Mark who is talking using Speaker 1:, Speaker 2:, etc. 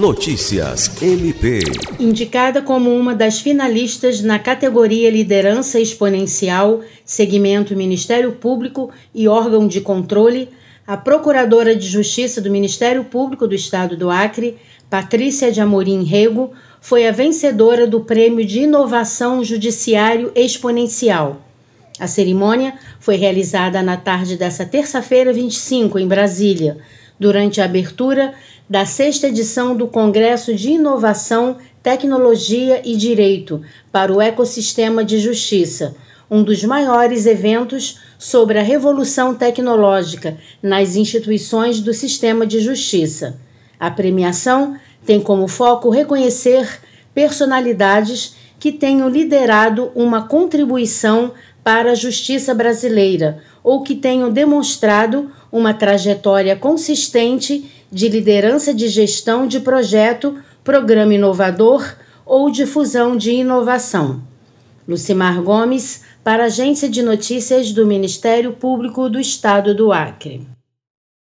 Speaker 1: Notícias MP.
Speaker 2: Indicada como uma das finalistas na categoria Liderança Exponencial, segmento Ministério Público e órgão de controle, a Procuradora de Justiça do Ministério Público do Estado do Acre, Patrícia de Amorim Rego, foi a vencedora do Prêmio de Inovação Judiciário Exponencial. A cerimônia foi realizada na tarde dessa terça-feira, 25, em Brasília, durante a abertura da sexta edição do Congresso de Inovação, Tecnologia e Direito para o Ecossistema de Justiça, um dos maiores eventos sobre a revolução tecnológica nas instituições do sistema de justiça. A premiação tem como foco reconhecer personalidades que tenham liderado uma contribuição para a justiça brasileira ou que tenham demonstrado uma trajetória consistente de liderança de gestão de projeto, programa inovador ou difusão de inovação. Lucimar Gomes, para a Agência de Notícias do Ministério Público do Estado do Acre.